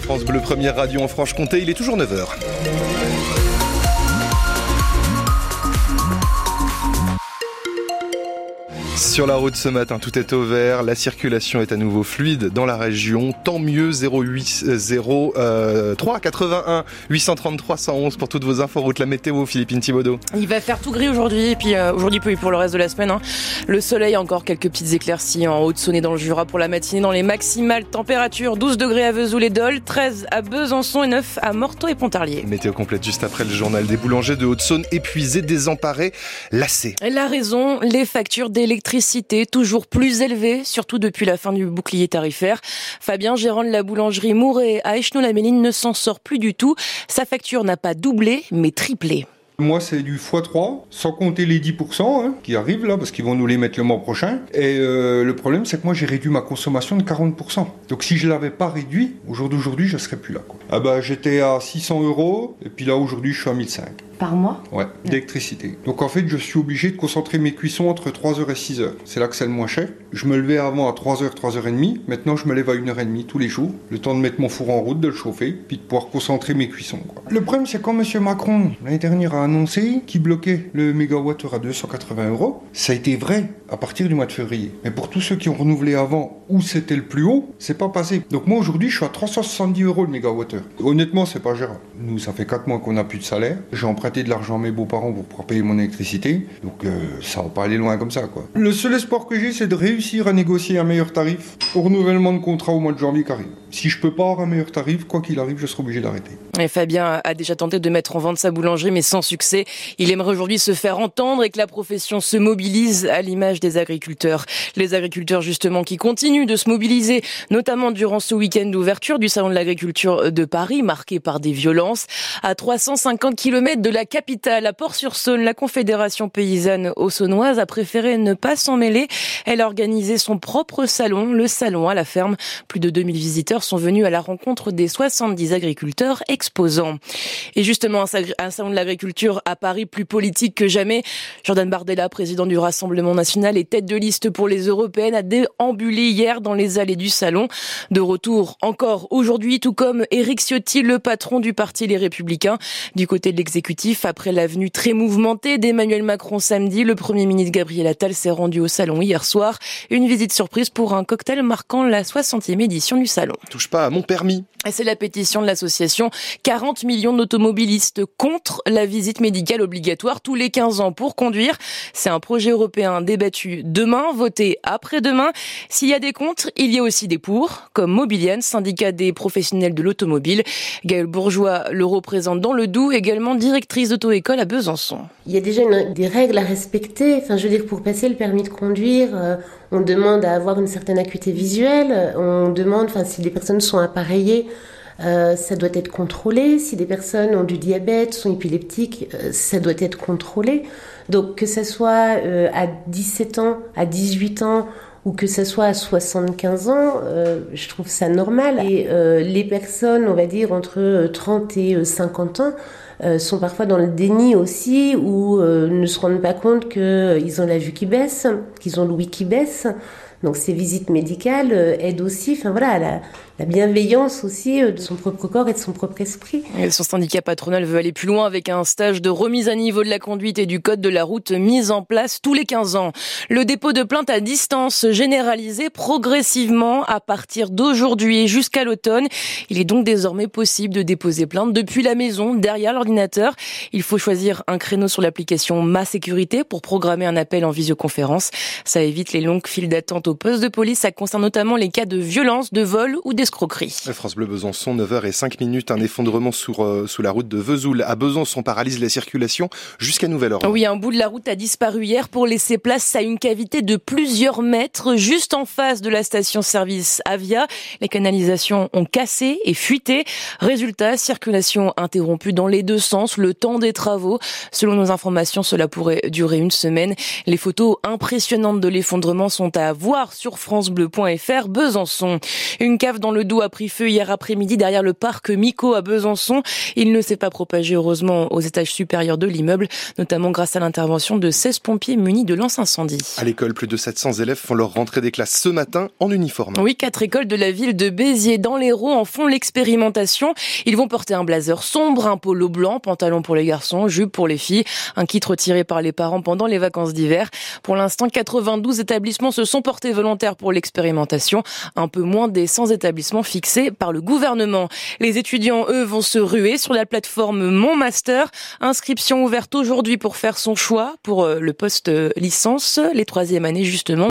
France Bleu, première radio en Franche-Comté, il est toujours 9h. Sur la route ce matin, tout est au vert, la circulation est à nouveau fluide dans la région. Tant mieux 08 0 3 81 833 111 pour toutes vos infos route la météo Philippine Thibaudot. Il va faire tout gris aujourd'hui et puis euh, aujourd'hui pour le reste de la semaine. Hein. Le soleil encore quelques petites éclaircies en Haute-Saône et dans le Jura pour la matinée dans les maximales températures 12 degrés à Vesoul et Dole, 13 à Besançon et 9 à Morteau et Pontarlier. Météo complète juste après le journal des boulangers de Haute-Saône épuisés, désemparés, lassés. La raison, les factures d'électricité toujours plus élevée, surtout depuis la fin du bouclier tarifaire. Fabien, gérant de la boulangerie Mouret à Echnou-la-Méline, ne s'en sort plus du tout. Sa facture n'a pas doublé, mais triplé. Moi, c'est du x3, sans compter les 10% hein, qui arrivent là, parce qu'ils vont nous les mettre le mois prochain. Et euh, le problème, c'est que moi, j'ai réduit ma consommation de 40%. Donc, si je l'avais pas réduit, au jour d'aujourd'hui, je serais plus là. Ah bah, j'étais à 600 euros, et puis là, aujourd'hui, je suis à 1005. Par mois Ouais, d'électricité. Donc en fait, je suis obligé de concentrer mes cuissons entre 3h et 6h. C'est là que c'est le moins cher. Je me levais avant à 3h, 3h30. Maintenant, je me lève à 1h30 tous les jours. Le temps de mettre mon four en route, de le chauffer, puis de pouvoir concentrer mes cuissons. Quoi. Le problème, c'est quand M. Macron, l'année dernière, a annoncé qu'il bloquait le mégawattheure à 280 euros. Ça a été vrai à partir du mois de février. Mais pour tous ceux qui ont renouvelé avant, où c'était le plus haut, c'est pas passé. Donc moi, aujourd'hui, je suis à 370 euros le mégawattheure. Honnêtement, c'est pas gérable. Nous, ça fait 4 mois qu'on n'a plus de salaire. J'ai de l'argent à mes beaux-parents pour pouvoir payer mon électricité. Donc euh, ça va pas aller loin comme ça, quoi. Le seul espoir que j'ai, c'est de réussir à négocier un meilleur tarif au renouvellement de contrat au mois de janvier qui arrive. Si je peux pas avoir un meilleur tarif, quoi qu'il arrive, je serai obligé d'arrêter. Et Fabien a déjà tenté de mettre en vente sa boulangerie, mais sans succès. Il aimerait aujourd'hui se faire entendre et que la profession se mobilise à l'image des agriculteurs. Les agriculteurs, justement, qui continuent de se mobiliser, notamment durant ce week-end d'ouverture du Salon de l'agriculture de Paris, marqué par des violences. À 350 km de la capitale, à Port-sur-Saône, la Confédération paysanne haussaunnoise a préféré ne pas s'en mêler. Elle a organisé son propre salon, le salon à la ferme. Plus de 2000 visiteurs sont venus à la rencontre des 70 agriculteurs exposants. Et justement, un salon de l'agriculture à Paris plus politique que jamais. Jordan Bardella, président du Rassemblement national et tête de liste pour les européennes, a déambulé hier dans les allées du salon. De retour encore aujourd'hui, tout comme Éric Ciotti, le patron du parti Les Républicains. Du côté de l'exécutif, après l'avenue très mouvementée d'Emmanuel Macron samedi, le premier ministre Gabriel Attal s'est rendu au salon hier soir. Une visite surprise pour un cocktail marquant la 60e édition du salon. Touche pas à mon permis. C'est la pétition de l'association 40 millions d'automobilistes contre la visite médicale obligatoire tous les 15 ans pour conduire. C'est un projet européen débattu demain, voté après-demain. S'il y a des contre, il y a aussi des pour, comme Mobilian, syndicat des professionnels de l'automobile. Gaël Bourgeois le représente dans le Doubs, également directrice d'auto-école à Besançon. Il y a déjà des règles à respecter. Enfin, je veux dire, pour passer le permis de conduire, euh, on demande à avoir une certaine acuité visuelle. On demande, enfin, si les personnes sont appareillées, euh, ça doit être contrôlé. Si des personnes ont du diabète, sont épileptiques, euh, ça doit être contrôlé. Donc que ce soit euh, à 17 ans, à 18 ans ou que ce soit à 75 ans, je trouve ça normal. Et les personnes, on va dire, entre 30 et 50 ans, sont parfois dans le déni aussi, ou ne se rendent pas compte qu'ils ont la vue qui baisse, qu'ils ont l'ouïe qui baisse. Donc ces visites médicales aident aussi, enfin voilà, à la, la bienveillance aussi euh, de son propre corps et de son propre esprit. Et son syndicat patronal veut aller plus loin avec un stage de remise à niveau de la conduite et du code de la route mis en place tous les 15 ans. Le dépôt de plainte à distance généralisé progressivement à partir d'aujourd'hui jusqu'à l'automne. Il est donc désormais possible de déposer plainte depuis la maison, derrière l'ordinateur. Il faut choisir un créneau sur l'application Ma Sécurité pour programmer un appel en visioconférence. Ça évite les longues files d'attente au poste de police. Ça concerne notamment les cas de violence, de vol ou France Bleu Besançon, 9h05 minutes, un effondrement sur, euh, sous la route de Vesoul à Besançon paralyse la circulation jusqu'à nouvel ordre. Oui, un bout de la route a disparu hier pour laisser place à une cavité de plusieurs mètres juste en face de la station-service Avia. Les canalisations ont cassé et fuité. Résultat, circulation interrompue dans les deux sens, le temps des travaux. Selon nos informations, cela pourrait durer une semaine. Les photos impressionnantes de l'effondrement sont à voir sur francebleu.fr Besançon. Une cave dans le dos a pris feu hier après-midi derrière le parc Mico à Besançon. Il ne s'est pas propagé heureusement aux étages supérieurs de l'immeuble, notamment grâce à l'intervention de 16 pompiers munis de lance-incendie. À l'école, plus de 700 élèves font leur rentrée des classes ce matin en uniforme. Oui, quatre écoles de la ville de Béziers dans l'Hérault en font l'expérimentation. Ils vont porter un blazer sombre, un polo blanc, pantalon pour les garçons, jupe pour les filles, un kit retiré par les parents pendant les vacances d'hiver. Pour l'instant, 92 établissements se sont portés volontaires pour l'expérimentation, un peu moins des 100 établissements fixés par le gouvernement. Les étudiants, eux, vont se ruer sur la plateforme Mon Master. Inscription ouverte aujourd'hui pour faire son choix pour euh, le poste licence, les troisième années justement.